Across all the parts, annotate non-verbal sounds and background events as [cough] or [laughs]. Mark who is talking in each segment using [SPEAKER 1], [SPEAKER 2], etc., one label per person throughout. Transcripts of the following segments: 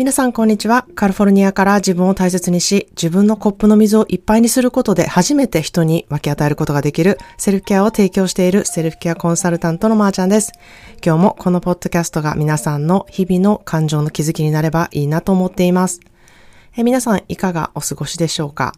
[SPEAKER 1] 皆さんこんにちは。カリフォルニアから自分を大切にし、自分のコップの水をいっぱいにすることで初めて人に分け与えることができるセルフケアを提供しているセルフケアコンサルタントのまーちゃんです。今日もこのポッドキャストが皆さんの日々の感情の気づきになればいいなと思っています。え皆さんいかがお過ごしでしょうか、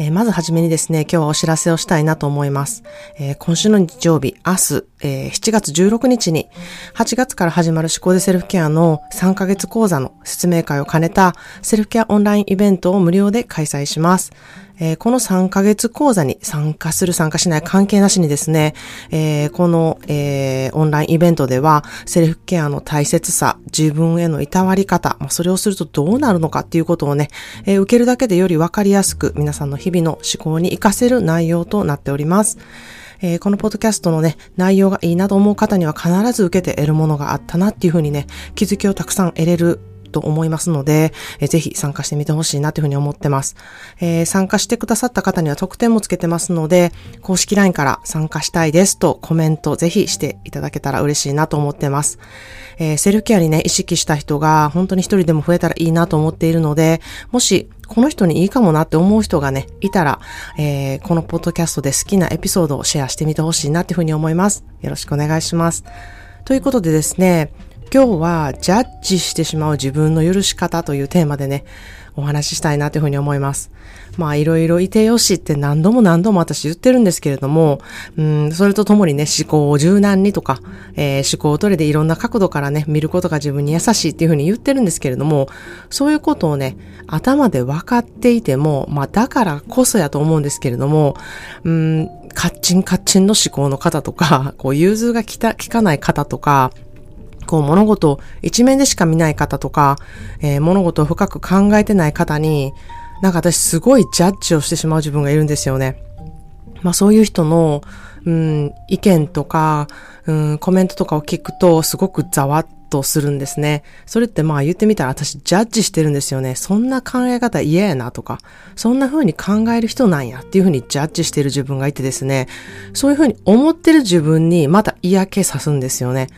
[SPEAKER 1] えー、まずはじめにですね、今日はお知らせをしたいなと思います。えー、今週の日曜日、明日、えー、7月16日に、8月から始まる思考でセルフケアの3ヶ月講座の説明会を兼ねたセルフケアオンラインイベントを無料で開催します。え、この3ヶ月講座に参加する参加しない関係なしにですね、え、この、え、オンラインイベントではセルフケアの大切さ、自分へのいたわり方、まあ、それをするとどうなるのかっていうことをね、え受けるだけでよりわかりやすく皆さんの日々の思考に活かせる内容となっております。えー、このポッドキャストのね、内容がいいなと思う方には必ず受けて得るものがあったなっていうふうにね、気づきをたくさん得れると思いますので、えー、ぜひ参加してみてほしいなというふうに思ってます、えー、参加してくださった方には特典もつけてますので、公式 LINE から参加したいですとコメントぜひしていただけたら嬉しいなと思ってます。えー、セルフケアにね、意識した人が本当に一人でも増えたらいいなと思っているので、もしこの人にいいかもなって思う人がね、いたら、えー、このポッドキャストで好きなエピソードをシェアしてみてほしいなっていうふうに思います。よろしくお願いします。ということでですね、今日はジャッジしてしまう自分の許し方というテーマでね、お話ししたいなというふうに思います。まあいろいろいてよしって何度も何度も私言ってるんですけれども、うん、それとともにね、思考を柔軟にとか、えー、思考を取れでいろんな角度からね、見ることが自分に優しいっていうふうに言ってるんですけれども、そういうことをね、頭で分かっていても、まあだからこそやと思うんですけれども、うん、カッチンカッチンの思考の方とか、こう融通が効かない方とか、こう物事を一面でしか見ない方とか、えー、物事を深く考えてない方に、なんか私すごいジャッジをしてしまう自分がいるんですよね。まあそういう人の、うん、意見とか、うん、コメントとかを聞くとすごくざわっとするんですね。それってまあ言ってみたら私ジャッジしてるんですよね。そんな考え方嫌やなとか、そんな風に考える人なんやっていう風にジャッジしてる自分がいてですね、そういう風に思ってる自分にまた嫌気さすんですよね。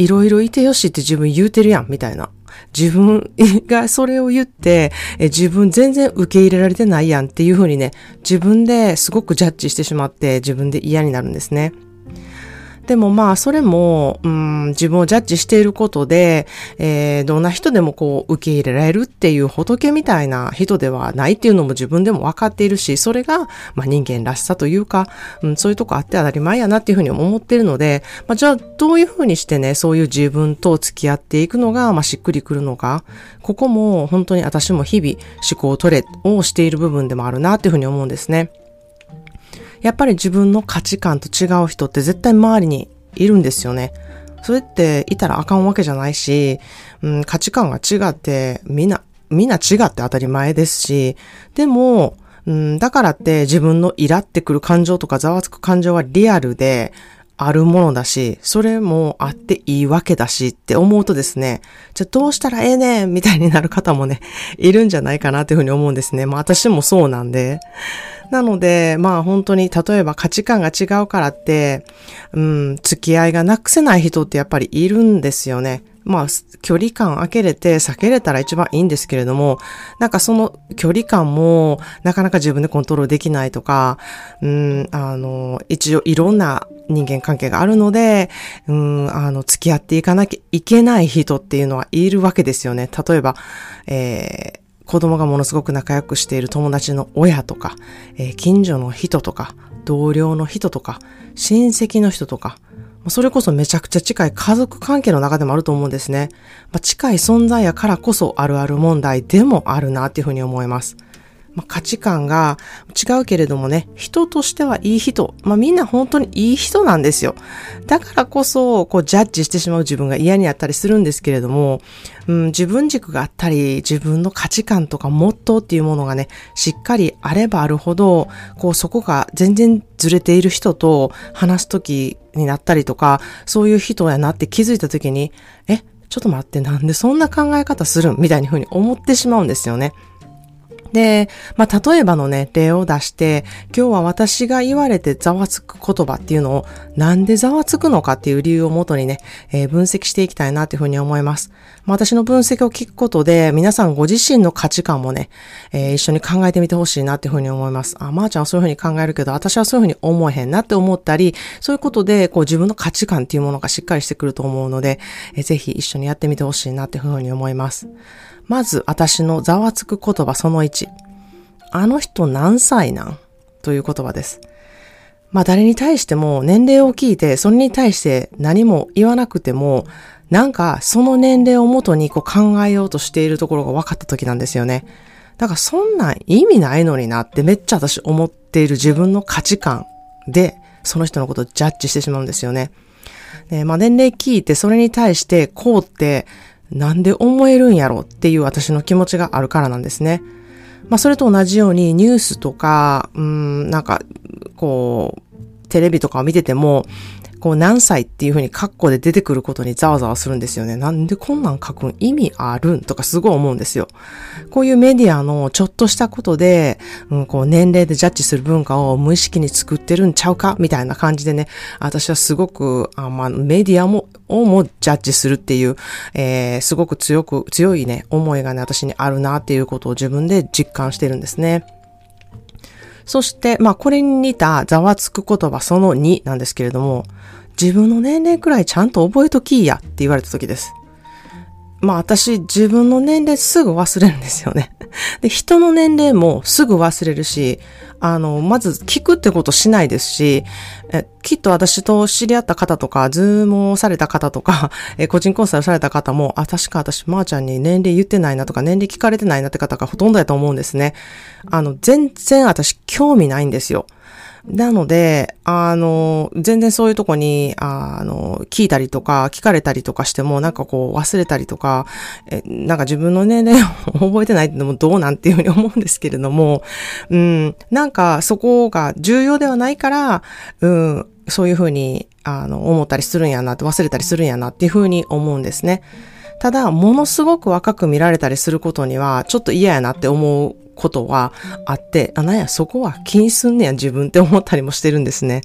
[SPEAKER 1] いろいろいてよしって自分言うてるやん、みたいな。自分がそれを言って、え自分全然受け入れられてないやんっていうふうにね、自分ですごくジャッジしてしまって自分で嫌になるんですね。でもまあ、それも、うん、自分をジャッジしていることで、えー、どんな人でもこう、受け入れられるっていう仏みたいな人ではないっていうのも自分でも分かっているし、それが、まあ人間らしさというか、うん、そういうとこあって当たり前やなっていうふうに思ってるので、まあじゃあどういうふうにしてね、そういう自分と付き合っていくのが、まあしっくりくるのか、ここも本当に私も日々思考トレをしている部分でもあるなっていうふうに思うんですね。やっぱり自分の価値観と違う人って絶対周りにいるんですよね。それっていたらあかんわけじゃないし、うん、価値観が違ってみんな、みんな違って当たり前ですし、でも、うん、だからって自分のイラってくる感情とかざわつく感情はリアルであるものだし、それもあっていいわけだしって思うとですね、じゃあどうしたらええねん？みたいになる方もね、いるんじゃないかなというふうに思うんですね。まあ私もそうなんで。なので、まあ本当に例えば価値観が違うからって、うん、付き合いがなくせない人ってやっぱりいるんですよね。まあ、距離感開けれて避けれたら一番いいんですけれども、なんかその距離感もなかなか自分でコントロールできないとか、うん、あの、一応いろんな人間関係があるので、うん、あの、付き合っていかなきゃいけない人っていうのはいるわけですよね。例えば、えー子供がものすごく仲良くしている友達の親とか、えー、近所の人とか、同僚の人とか、親戚の人とか、それこそめちゃくちゃ近い家族関係の中でもあると思うんですね。まあ、近い存在やからこそあるある問題でもあるなっていうふうに思います。まあ、価値観が違うけれどもね、人としてはいい人。まあ、みんな本当にいい人なんですよ。だからこそ、こう、ジャッジしてしまう自分が嫌になったりするんですけれども、うん、自分軸があったり、自分の価値観とかモットーっていうものがね、しっかりあればあるほど、こう、そこが全然ずれている人と話すときになったりとか、そういう人やなって気づいたときに、え、ちょっと待って、なんでそんな考え方するん？みたいにふうに思ってしまうんですよね。で、まあ、例えばのね、例を出して、今日は私が言われてざわつく言葉っていうのを、なんでざわつくのかっていう理由をもとにね、えー、分析していきたいなというふうに思います。まあ、私の分析を聞くことで、皆さんご自身の価値観もね、えー、一緒に考えてみてほしいなっていうふうに思います。あ、まー、あ、ちゃんはそういうふうに考えるけど、私はそういうふうに思えへんなって思ったり、そういうことで、こう自分の価値観っていうものがしっかりしてくると思うので、えー、ぜひ一緒にやってみてほしいなっていうふうに思います。まず、私のざわつく言葉その1。あの人何歳なん？という言葉です。まあ誰に対しても年齢を聞いて、それに対して何も言わなくても、なんかその年齢をもとにこう考えようとしているところが分かった時なんですよね。だからそんなん意味ないのになってめっちゃ私思っている自分の価値観で、その人のことをジャッジしてしまうんですよね。で、まあ年齢聞いてそれに対してこうってなんで思えるんやろっていう私の気持ちがあるからなんですね。まあ、それと同じようにニュースとか、うん、なんか、こう、テレビとかを見てても、こう何歳っていうふうにカッコで出てくることにざわざわするんですよね。なんでこんなん書くん意味あるんとかすごい思うんですよ。こういうメディアのちょっとしたことで、うん、こう年齢でジャッジする文化を無意識に作ってるんちゃうかみたいな感じでね、私はすごく、あまあ、メディアも、をもジャッジするっていう、えー、すごく強く、強いね、思いがね、私にあるなっていうことを自分で実感してるんですね。そして、まあ、これに似たざわつく言葉その2なんですけれども、自分の年齢くらいちゃんと覚えときやって言われた時です。まあ私自分の年齢すぐ忘れるんですよね。で、人の年齢もすぐ忘れるし、あの、まず聞くってことしないですし、えきっと私と知り合った方とか、ズームをされた方とか、[laughs] え個人コンサルされた方も、あ、確か私、まー、ちゃんに年齢言ってないなとか、年齢聞かれてないなって方がほとんどやと思うんですね。あの、全然私興味ないんですよ。なので、あの、全然そういうとこに、あの、聞いたりとか、聞かれたりとかしても、なんかこう忘れたりとか、えなんか自分の年齢を覚えてないってのもどうなんていうふうに思うんですけれども、うん、なんかそこが重要ではないから、うん、そういうふうに、あの、思ったりするんやなって、忘れたりするんやなっていうふうに思うんですね。ただ、ものすごく若く見られたりすることには、ちょっと嫌やなって思うことはあって、あ、なんや、そこは気にすんねや、自分って思ったりもしてるんですね。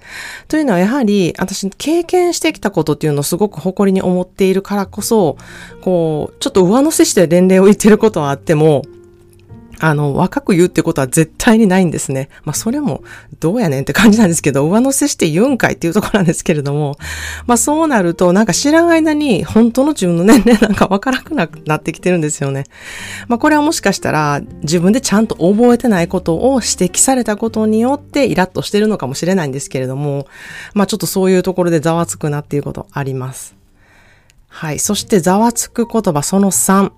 [SPEAKER 1] というのは、やはり、私、経験してきたことっていうのをすごく誇りに思っているからこそ、こう、ちょっと上乗せして年齢を言ってることはあっても、あの、若く言うってことは絶対にないんですね。まあ、それも、どうやねんって感じなんですけど、上乗せして言うんかいっていうところなんですけれども、まあ、そうなると、なんか知らん間に、本当の自分の年齢 [laughs] なんかわからなくなってきてるんですよね。まあ、これはもしかしたら、自分でちゃんと覚えてないことを指摘されたことによって、イラッとしてるのかもしれないんですけれども、まあ、ちょっとそういうところでざわつくなっていうことあります。はい。そして、ざわつく言葉その3。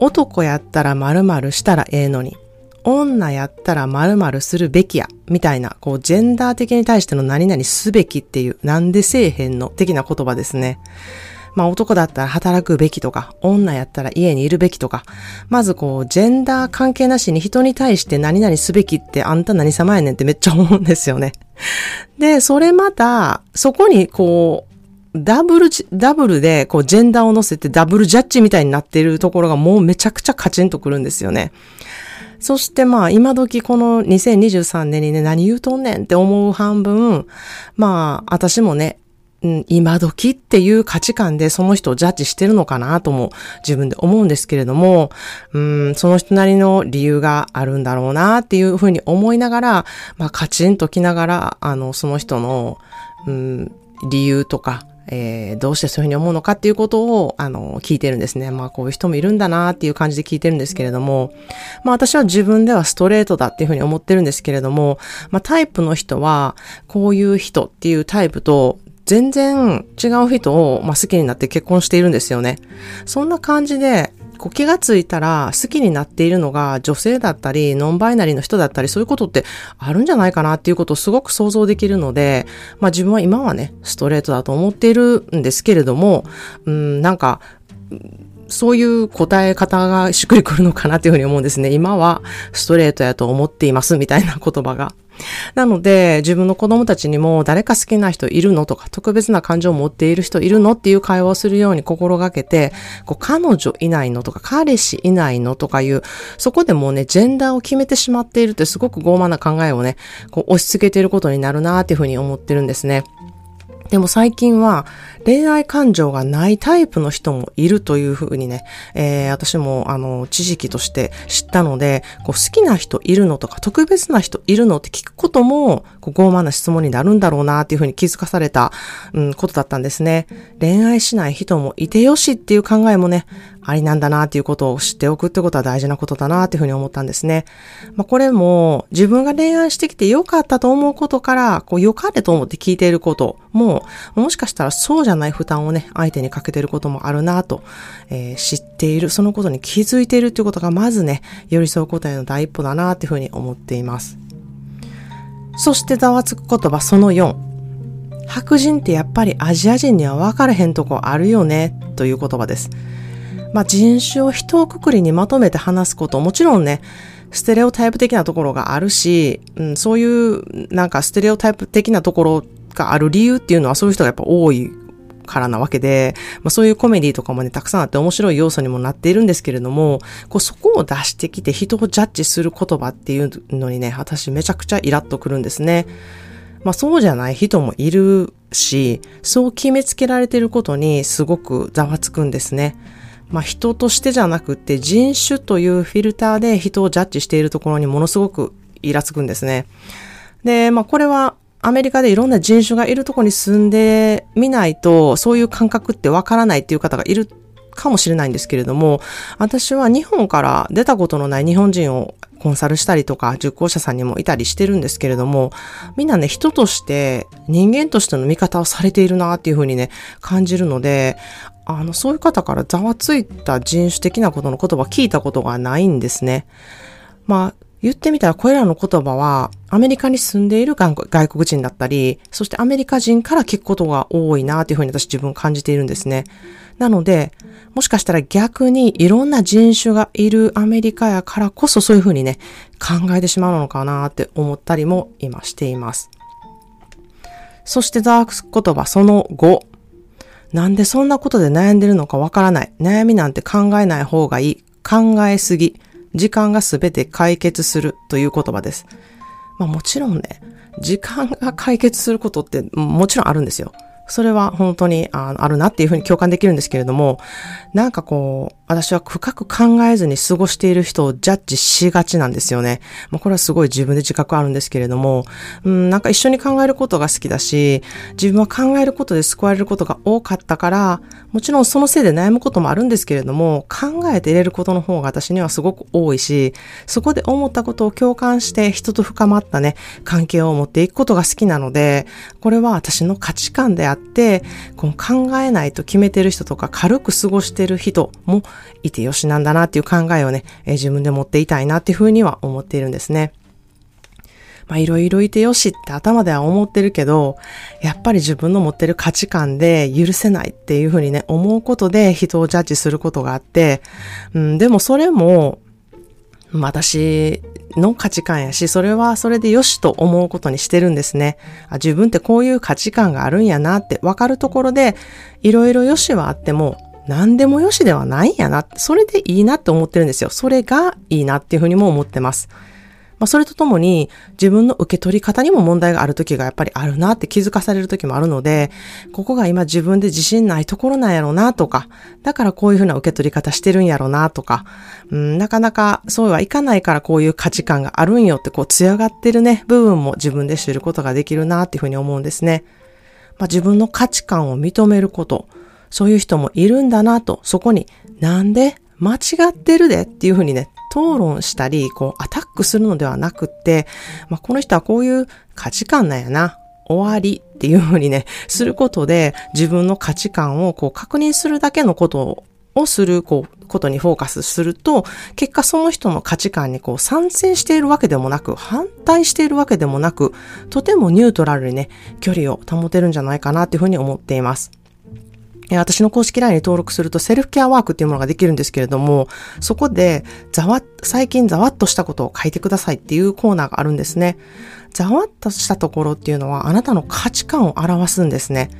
[SPEAKER 1] 男やったら〇〇したらええのに、女やったら〇〇するべきや、みたいな、こう、ジェンダー的に対しての何々すべきっていう、なんでせえへんの、的な言葉ですね。まあ男だったら働くべきとか、女やったら家にいるべきとか、まずこう、ジェンダー関係なしに人に対して何々すべきってあんた何様やねんってめっちゃ思うんですよね。で、それまた、そこにこう、ダブル、ダブルで、こう、ジェンダーを乗せてダブルジャッジみたいになっているところがもうめちゃくちゃカチンとくるんですよね。そしてまあ、今時この2023年にね、何言うとんねんって思う半分、まあ、私もね、今時っていう価値観でその人をジャッジしてるのかなとも自分で思うんですけれども、うん、その人なりの理由があるんだろうなっていうふうに思いながら、まあカチンときながら、あの、その人の、うん、理由とか、えー、どうしてそういうふうに思うのかっていうことを、あの、聞いてるんですね。まあ、こういう人もいるんだなっていう感じで聞いてるんですけれども、まあ、私は自分ではストレートだっていうふうに思ってるんですけれども、まあ、タイプの人は、こういう人っていうタイプと、全然違う人を、まあ、好きになって結婚しているんですよね。そんな感じで、こう気がついたら好きになっているのが女性だったり、ノンバイナリーの人だったり、そういうことってあるんじゃないかなっていうことをすごく想像できるので、まあ自分は今はね、ストレートだと思っているんですけれども、うん、なんか、そういう答え方がしっくりくるのかなっていうふうに思うんですね。今はストレートやと思っていますみたいな言葉が。なので、自分の子供たちにも誰か好きな人いるのとか、特別な感情を持っている人いるのっていう会話をするように心がけて、こう彼女いないのとか、彼氏いないのとかいう、そこでもうね、ジェンダーを決めてしまっているってすごく傲慢な考えをね、こう押し付けていることになるなっていうふうに思ってるんですね。でも最近は恋愛感情がないタイプの人もいるというふうにね、えー、私もあの、知識として知ったので、こう好きな人いるのとか特別な人いるのって聞くことも、こう傲慢な質問になるんだろうなっていうふうに気づかされた、うん、ことだったんですね。恋愛しない人もいてよしっていう考えもね、ありなんだなっていうことを知っておくってことは大事なことだなっていうふうに思ったんですね。まあこれも自分が恋愛してきて良かったと思うことから、こう良かれと思って聞いていることも、もしかしたらそうじゃない負担をね、相手にかけてることもあるなと、えー、知っている、そのことに気づいているっていうことがまずね、寄り添うことへの第一歩だなっていうふうに思っています。そしてざわつく言葉その4。白人ってやっぱりアジア人には分かれへんとこあるよね、という言葉です。まあ、人種を一括りにまとめて話すこと、もちろんね、ステレオタイプ的なところがあるし、うん、そういうなんかステレオタイプ的なところがある理由っていうのはそういう人がやっぱ多いからなわけで、まあ、そういうコメディとかもね、たくさんあって面白い要素にもなっているんですけれども、こうそこを出してきて人をジャッジする言葉っていうのにね、私めちゃくちゃイラッとくるんですね。まあそうじゃない人もいるし、そう決めつけられてることにすごくざわつくんですね。まあ、人としてじゃなくて人種というフィルターで人をジャッジしているところにものすごくイラつくんですね。で、まあ、これはアメリカでいろんな人種がいるところに住んでみないと、そういう感覚ってわからないっていう方がいるかもしれないんですけれども、私は日本から出たことのない日本人をコンサルしたりとか、受講者さんにもいたりしてるんですけれども、みんなね、人として、人間としての見方をされているなっていうふうにね、感じるので、あの、そういう方からざわついた人種的なことの言葉聞いたことがないんですね。まあ、言ってみたらこれらの言葉はアメリカに住んでいる外国人だったり、そしてアメリカ人から聞くことが多いなというふうに私自分感じているんですね。なので、もしかしたら逆にいろんな人種がいるアメリカやからこそそういうふうにね、考えてしまうのかなって思ったりも今しています。そしてザークス言葉その後。なんでそんなことで悩んでるのかわからない。悩みなんて考えない方がいい。考えすぎ。時間がすべて解決するという言葉です。まあもちろんね、時間が解決することってもちろんあるんですよ。それは本当にああるなっていうふうに共感できるんですけれども、なんかこう、私は深く考えずに過ごしている人をジャッジしがちなんですよね。まあ、これはすごい自分で自覚あるんですけれども、うん、なんか一緒に考えることが好きだし、自分は考えることで救われることが多かったから、もちろんそのせいで悩むこともあるんですけれども、考えて入れることの方が私にはすごく多いし、そこで思ったことを共感して人と深まったね、関係を持っていくことが好きなので、これは私の価値観であって、この考えないと決めてる人とか軽く過ごしてる人もいてよしなんだなっていう考えをね、えー、自分で持っていたいなっていうふうには思っているんですね。まあいろいろいてよしって頭では思ってるけど、やっぱり自分の持ってる価値観で許せないっていうふうにね、思うことで人をジャッジすることがあって、うん、でもそれも、私の価値観やし、それはそれでよしと思うことにしてるんですね。あ自分ってこういう価値観があるんやなって分かるところで、いろいろよしはあっても、何でもよしではないんやな。それでいいなって思ってるんですよ。それがいいなっていうふうにも思ってます。まあ、それとともに自分の受け取り方にも問題がある時がやっぱりあるなって気づかされる時もあるので、ここが今自分で自信ないところなんやろうなとか、だからこういうふうな受け取り方してるんやろうなとか、うん、なかなかそうはいかないからこういう価値観があるんよってこう強がってるね、部分も自分で知ることができるなっていうふうに思うんですね。まあ、自分の価値観を認めること、そういう人もいるんだなと、そこになんで間違ってるで？っていうふうにね、討論したり、こう、アタックするのではなくって、まあ、この人はこういう価値観なんやな。終わりっていうふうにね、することで自分の価値観をこう確認するだけのことをする、こう、ことにフォーカスすると、結果その人の価値観にこう賛成しているわけでもなく、反対しているわけでもなく、とてもニュートラルにね、距離を保てるんじゃないかなっていうふうに思っています。私の公式 LINE に登録するとセルフケアワークっていうものができるんですけれども、そこでざわ、最近ざわっとしたことを書いてくださいっていうコーナーがあるんですね。ざわっとしたところっていうのはあなたの価値観を表すんですね。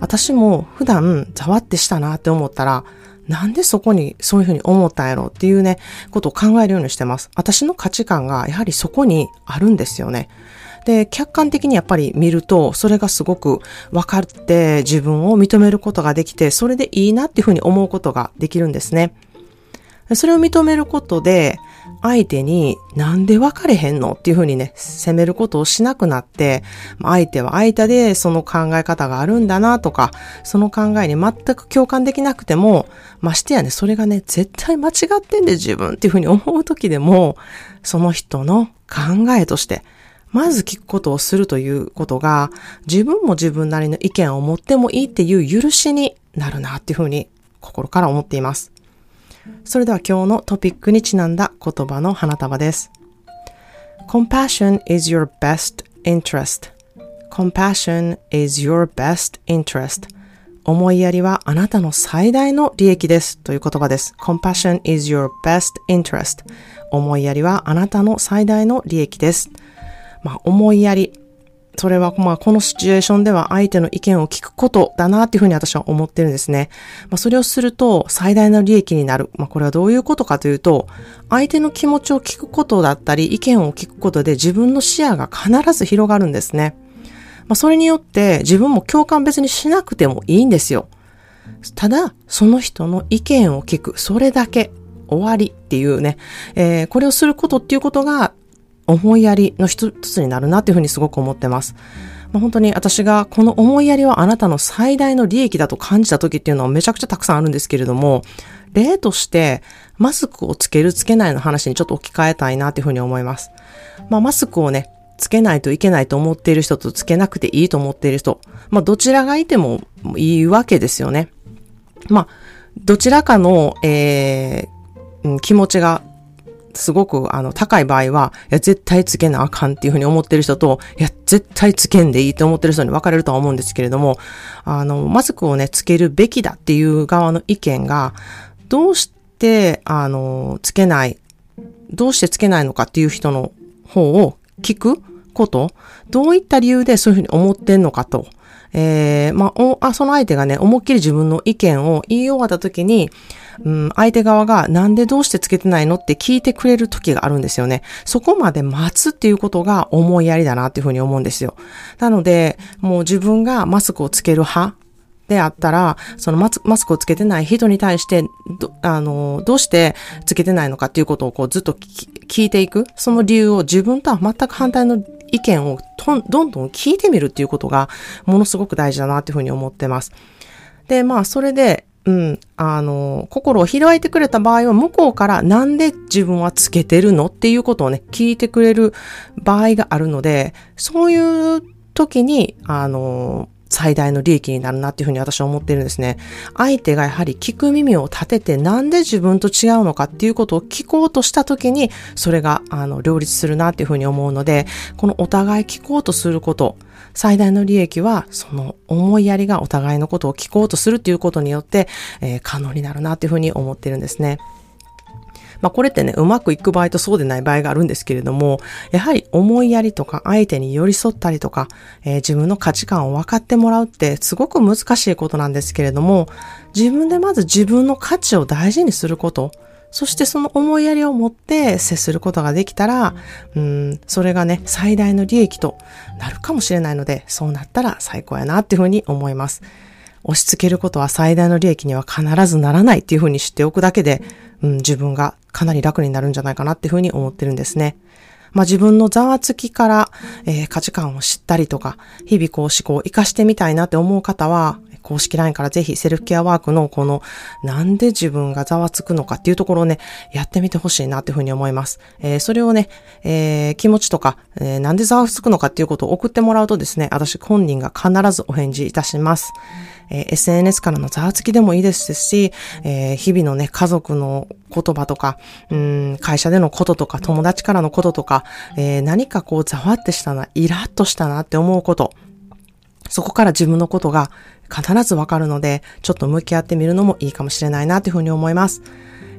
[SPEAKER 1] 私も普段ざわってしたなって思ったら、なんでそこにそういうふうに思ったんやろうっていうね、ことを考えるようにしてます。私の価値観がやはりそこにあるんですよね。で、客観的にやっぱり見ると、それがすごく分かって自分を認めることができて、それでいいなっていうふうに思うことができるんですね。それを認めることで、相手になんで別れへんのっていうふうにね、責めることをしなくなって、相手は相手でその考え方があるんだなとか、その考えに全く共感できなくても、ましてやね、それがね、絶対間違ってんで自分っていうふうに思う時でも、その人の考えとして、まず聞くことをするということが、自分も自分なりの意見を持ってもいいっていう許しになるなっていうふうに心から思っています。それでは今日のトピックにちなんだ言葉の花束です。Compassion is your best interest. Compassion is your best interest. 思いやりはあなたの最大の利益ですという言葉です。Compassion is your best interest. 思いやりはあなたの最大の利益です。まあ、思いやり。それは、まあ、このシチュエーションでは相手の意見を聞くことだなっていうふうに私は思ってるんですね。まあ、それをすると最大の利益になる。まあ、これはどういうことかというと、相手の気持ちを聞くことだったり、意見を聞くことで自分の視野が必ず広がるんですね。まあ、それによって自分も共感別にしなくてもいいんですよ。ただ、その人の意見を聞く。それだけ。終わりっていうね、えー、これをすることっていうことが思いやりの一つになるなっていうふうにすごく思ってます。まあ、本当に私がこの思いやりはあなたの最大の利益だと感じた時っていうのはめちゃくちゃたくさんあるんですけれども、例としてマスクをつけるつけないの話にちょっと置き換えたいなというふうに思います。まあ、マスクをね、つけないといけないと思っている人とつけなくていいと思っている人、まあ、どちらがいてもいいわけですよね。まあ、どちらかの、えー、気持ちがすごくあの高い場合は、いや、絶対つけなあかんっていうふうに思ってる人と、いや、絶対つけんでいいと思ってる人に分かれるとは思うんですけれども、あの、マスクをね、つけるべきだっていう側の意見が、どうして、あの、つけない、どうしてつけないのかっていう人の方を聞くこと、どういった理由でそういうふうに思ってんのかと。えー、まあ、その相手がね、思いっきり自分の意見を言い終わった時に、うん、相手側がなんでどうしてつけてないのって聞いてくれる時があるんですよね。そこまで待つっていうことが思いやりだなっていうふうに思うんですよ。なので、もう自分がマスクをつける派であったら、そのマスマスクをつけてない人に対して、ど、あの、どうしてつけてないのかっていうことをこうずっと聞いていく。その理由を自分とは全く反対の意見をどんどん聞いてみるっていうことがものすごく大事だなっていうふうに思ってます。で、まあ、それで、うん、あの、心を開いてくれた場合は、向こうからなんで自分はつけてるのっていうことをね、聞いてくれる場合があるので、そういう時に、あの、最大の利益になるなっていうふうに私は思ってるんですね。相手がやはり聞く耳を立ててなんで自分と違うのかっていうことを聞こうとした時に、それが、あの、両立するなっていうふうに思うので、このお互い聞こうとすること、最大の利益は、その思いやりがお互いのことを聞こうとするっていうことによって、えー、可能になるなっていうふうに思ってるんですね。まあこれってね、うまくいく場合とそうでない場合があるんですけれども、やはり思いやりとか相手に寄り添ったりとか、えー、自分の価値観を分かってもらうってすごく難しいことなんですけれども、自分でまず自分の価値を大事にすること、そしてその思いやりを持って接することができたら、うん、それがね、最大の利益となるかもしれないので、そうなったら最高やなっていうふうに思います。押し付けることは最大の利益には必ずならないっていうふうに知っておくだけで、うん、自分がかなり楽になるんじゃないかなっていうふうに思ってるんですね。まあ自分のざわつきから、えー、価値観を知ったりとか、日々こう思考を活かしてみたいなって思う方は、公式 LINE からぜひセルフケアワークのこのなんで自分がざわつくのかっていうところをね、やってみてほしいなっていうふうに思います。えー、それをね、えー、気持ちとか、えー、なんでざわつくのかっていうことを送ってもらうとですね、私本人が必ずお返事いたします。えー、SNS からのざわつきでもいいですし、えー、日々のね、家族の言葉とか、うん、会社でのこととか、友達からのこととか、えー、何かこうざわってしたな、イラッとしたなって思うこと、そこから自分のことが必ずわかるので、ちょっと向き合ってみるのもいいかもしれないなというふうに思います。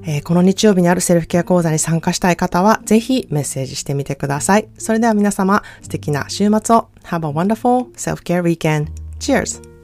[SPEAKER 1] えー、この日曜日にあるセルフケア講座に参加したい方は、ぜひメッセージしてみてください。それでは皆様、素敵な週末を。Have a wonderful self-care weekend. Cheers!